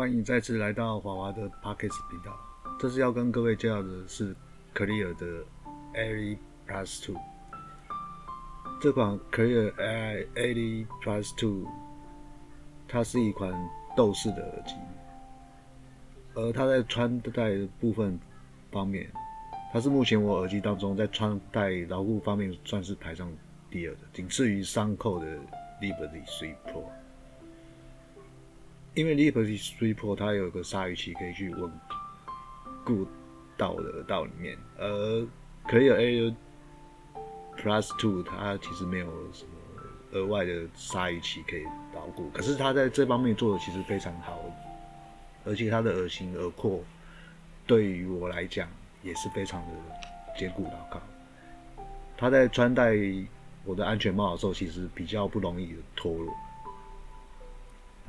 欢迎再次来到华华的 Pockets 频道。这次要跟各位介绍的是 Clear 的 Air Plus Two。这款 Clear Air Air Plus Two，它是一款豆式的耳机，而它在穿戴部分方面，它是目前我耳机当中在穿戴牢固方面算是排上第二的，仅次于三扣的 Liberty Three Pro。因为 Liberty Three Pro 它有一个鲨鱼鳍可以去稳固到的耳道里面，而 Clear Air Plus Two 它其实没有什么额外的鲨鱼鳍可以牢固，可是它在这方面做的其实非常好，而且它的耳型耳廓对于我来讲也是非常的坚固牢靠。它在穿戴我的安全帽的时候，其实比较不容易脱落。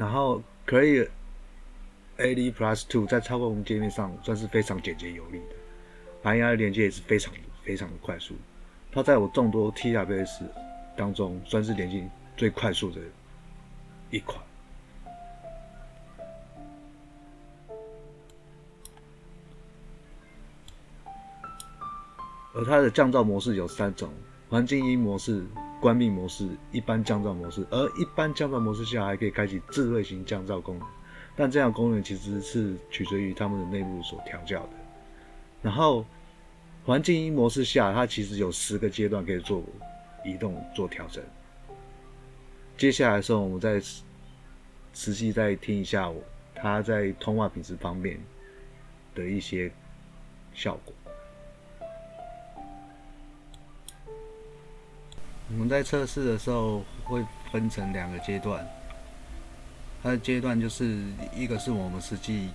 然后 Clear AD Plus Two 在操控界面上算是非常简洁有力的，蓝牙的连接也是非常非常的快速。它在我众多 TWS 当中算是连接最快速的一款。而它的降噪模式有三种：环境音模式、关闭模式、一般降噪模式。而一般降噪模式下还可以开启智慧型降噪功能，但这样功能其实是取决于他们的内部所调教的。然后环境音模式下，它其实有十个阶段可以做移动做调整。接下来的时候，我们再实际再听一下它在通话品质方面的一些效果。我们在测试的时候会分成两个阶段，它的阶段就是一个是我们实际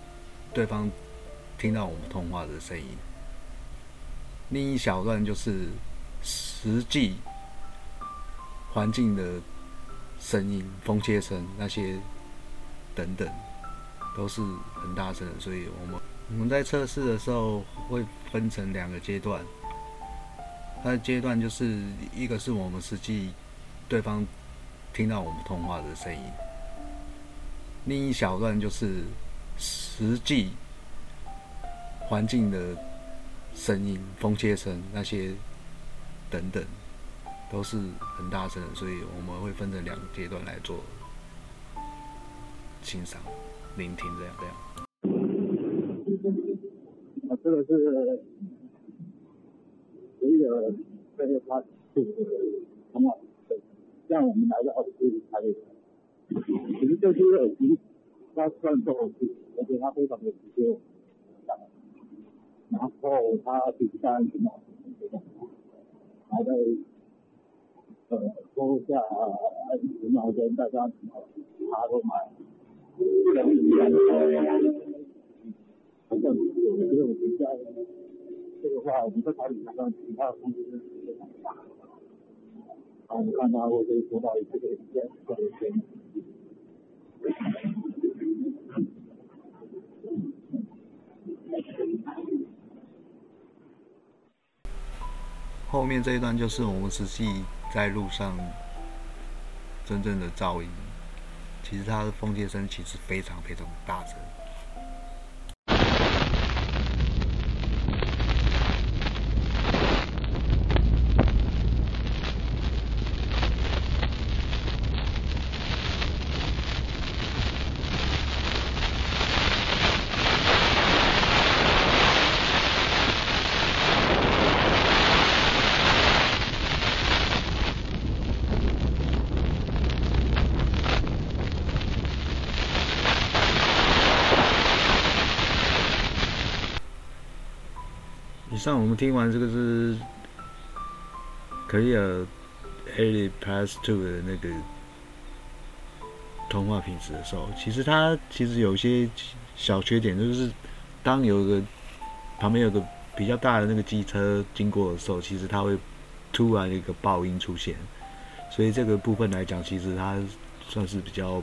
对方听到我们通话的声音，另一小段就是实际环境的声音、风切声那些等等，都是很大声的，所以我们我们在测试的时候会分成两个阶段。它的阶段就是一个是我们实际对方听到我们通话的声音，另一小段就是实际环境的声音、风切声那些等等，都是很大声的，所以我们会分成两个阶段来做欣赏、聆听这样这样。啊，这个是。一个这个它就是什么？让我们来到这里才，其实就是耳机，它算做耳机，而且他非常的直接，然后它比较安全嘛，还在呃说下五秒钟大家他都买，反正只有比较。这个话，我们在台里上其他公司是非常大。好，我们看到我可以做到一个这个这个钱。后面这一段就是我们实际在路上真正的噪音，其实它的风切声其实非常非常大声。以上我们听完这个是 Clear Air Plus Two 的那个通话品质的时候，其实它其实有些小缺点，就是当有个旁边有个比较大的那个机车经过的时候，其实它会突然一个爆音出现，所以这个部分来讲，其实它算是比较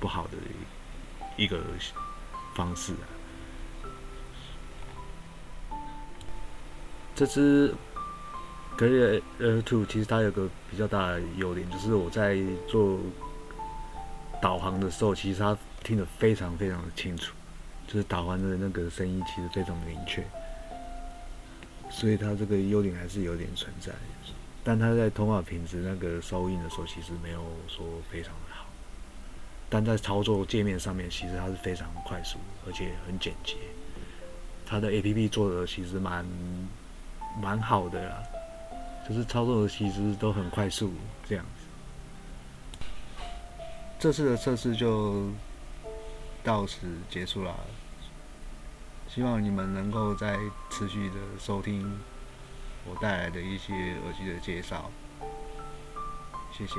不好的一个方式啊。这只，格力 Air Two 其实它有个比较大的优点，就是我在做导航的时候，其实它听得非常非常的清楚，就是打完的那个声音其实非常的明确，所以它这个优点还是有点存在。但它在通话品质那个收音的时候，其实没有说非常的好。但在操作界面上面，其实它是非常快速，而且很简洁。它的 A P P 做的其实蛮蛮好的啦，就是操作的其实都很快速这样子。这次的测试就到此结束了，希望你们能够再持续的收听我带来的一些耳机的介绍，谢谢。